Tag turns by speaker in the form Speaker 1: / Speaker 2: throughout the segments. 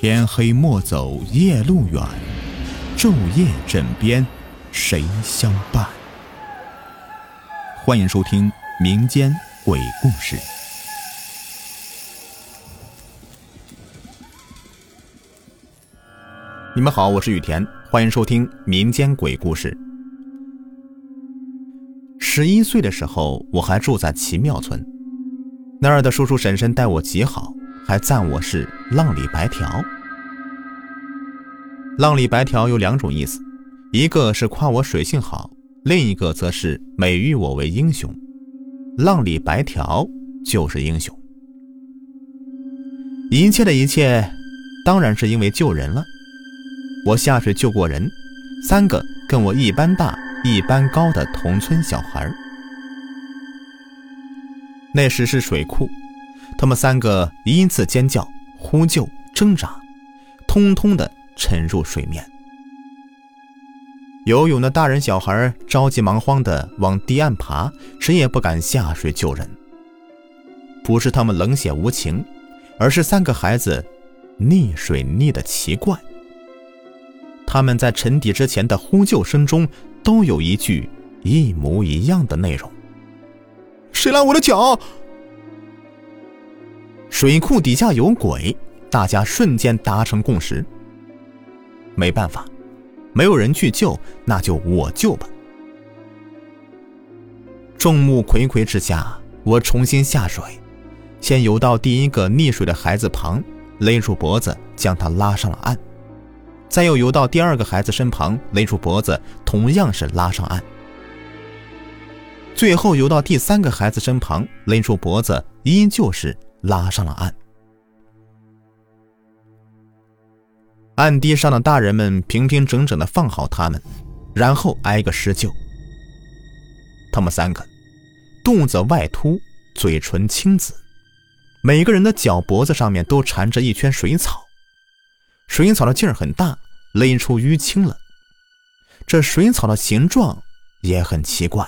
Speaker 1: 天黑莫走夜路远，昼夜枕边谁相伴？欢迎收听民间鬼故事。你们好，我是雨田，欢迎收听民间鬼故事。十一岁的时候，我还住在奇妙村，那儿的叔叔婶婶待我极好，还赞我是浪里白条。浪里白条有两种意思，一个是夸我水性好，另一个则是美誉我为英雄。浪里白条就是英雄。一切的一切，当然是因为救人了。我下水救过人，三个跟我一般大、一般高的同村小孩那时是水库，他们三个依次尖叫、呼救、挣扎，通通的沉入水面。游泳的大人小孩着急忙慌的往堤岸爬，谁也不敢下水救人。不是他们冷血无情，而是三个孩子溺水溺的奇怪。他们在沉底之前的呼救声中，都有一句一模一样的内容：“
Speaker 2: 谁拉我的脚？”
Speaker 1: 水库底下有鬼，大家瞬间达成共识。没办法，没有人去救，那就我救吧。众目睽睽之下，我重新下水，先游到第一个溺水的孩子旁，勒住脖子，将他拉上了岸。再又游到第二个孩子身旁，勒住脖子，同样是拉上岸。最后游到第三个孩子身旁，勒住脖子，依旧是拉上了岸。岸堤上的大人们平平整整的放好他们，然后挨个施救。他们三个肚子外凸，嘴唇青紫，每个人的脚脖子上面都缠着一圈水草。水草的劲儿很大，勒出淤青了。这水草的形状也很奇怪，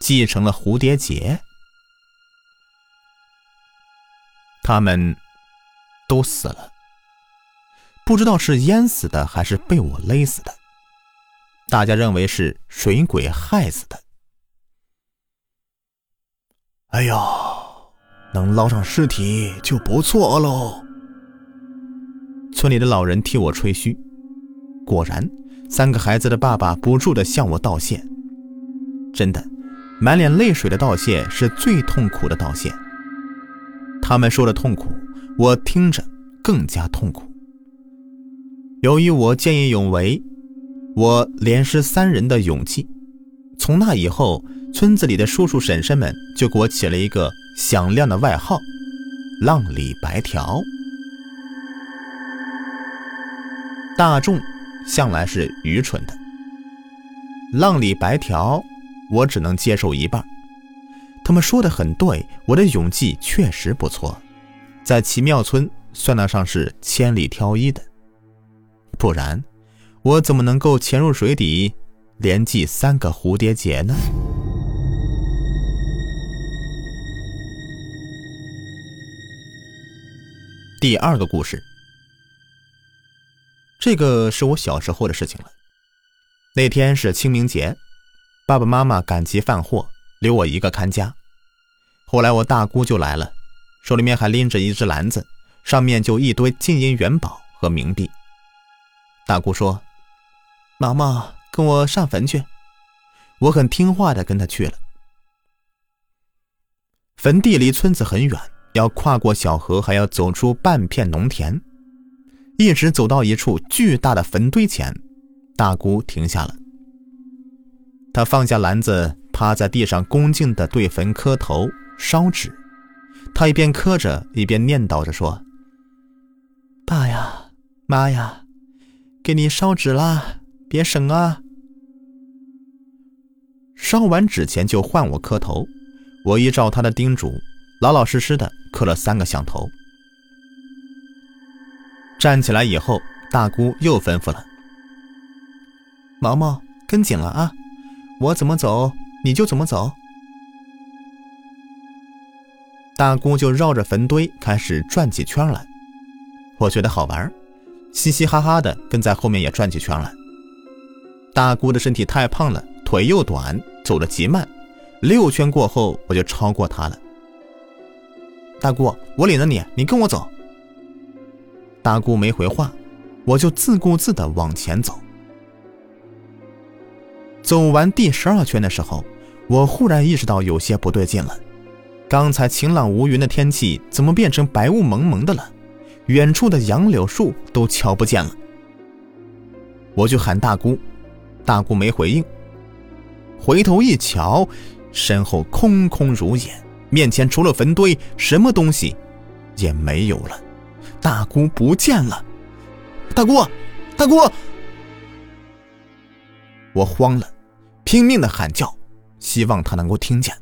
Speaker 1: 系成了蝴蝶结。他们都死了，不知道是淹死的还是被我勒死的。大家认为是水鬼害死的。
Speaker 2: 哎呀，能捞上尸体就不错喽。
Speaker 1: 村里的老人替我吹嘘，果然，三个孩子的爸爸不住的向我道谢。真的，满脸泪水的道谢是最痛苦的道谢。他们说的痛苦，我听着更加痛苦。由于我见义勇为，我连失三人的勇气，从那以后，村子里的叔叔婶婶们就给我起了一个响亮的外号——浪里白条。大众向来是愚蠢的。浪里白条，我只能接受一半。他们说的很对，我的勇气确实不错，在奇妙村算得上是千里挑一的。不然，我怎么能够潜入水底，连系三个蝴蝶结呢？第二个故事。这个是我小时候的事情了。那天是清明节，爸爸妈妈赶集贩货，留我一个看家。后来我大姑就来了，手里面还拎着一只篮子，上面就一堆金银元宝和冥币。大姑说：“毛毛，跟我上坟去。”我很听话的跟他去了。坟地离村子很远，要跨过小河，还要走出半片农田。一直走到一处巨大的坟堆前，大姑停下了。她放下篮子，趴在地上恭敬地对坟磕头烧纸。他一边磕着，一边念叨着说：“爸呀，妈呀，给你烧纸啦，别省啊！”烧完纸钱就换我磕头，我依照他的叮嘱，老老实实的磕了三个响头。站起来以后，大姑又吩咐了：“毛毛，跟紧了啊！我怎么走，你就怎么走。”大姑就绕着坟堆开始转起圈来。我觉得好玩，嘻嘻哈哈的跟在后面也转起圈来。大姑的身体太胖了，腿又短，走得极慢，六圈过后我就超过她了。大姑，我领着你，你跟我走。大姑没回话，我就自顾自的往前走。走完第十二圈的时候，我忽然意识到有些不对劲了。刚才晴朗无云的天气，怎么变成白雾蒙蒙的了？远处的杨柳树都瞧不见了。我就喊大姑，大姑没回应。回头一瞧，身后空空如也。面前除了坟堆，什么东西也没有了。大姑不见了！大姑，大姑！我慌了，拼命的喊叫，希望她能够听见。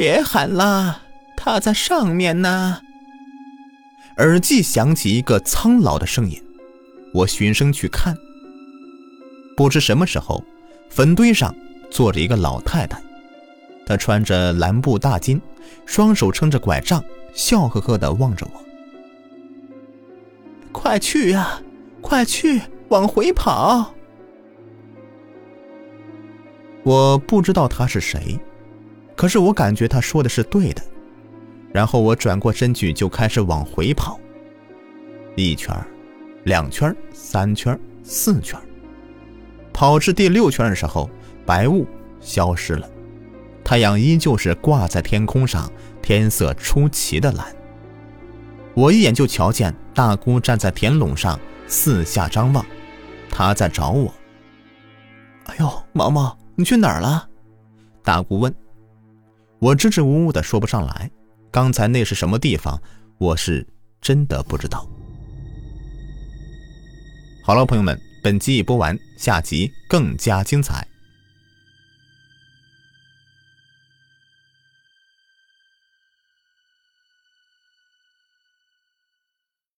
Speaker 1: 别喊了，他在上面呢。耳际响起一个苍老的声音，我循声去看，不知什么时候，坟堆上坐着一个老太太。她穿着蓝布大襟，双手撑着拐杖，笑呵呵地望着我。快去呀，快去，往回跑！我不知道他是谁，可是我感觉他说的是对的。然后我转过身去，就开始往回跑。一圈，两圈，三圈，四圈。跑至第六圈的时候，白雾消失了。太阳依旧是挂在天空上，天色出奇的蓝。我一眼就瞧见大姑站在田垄上，四下张望，她在找我。哎呦，毛毛，你去哪儿了？大姑问。我支支吾吾的说不上来，刚才那是什么地方，我是真的不知道。好了，朋友们，本集已播完，下集更加精彩。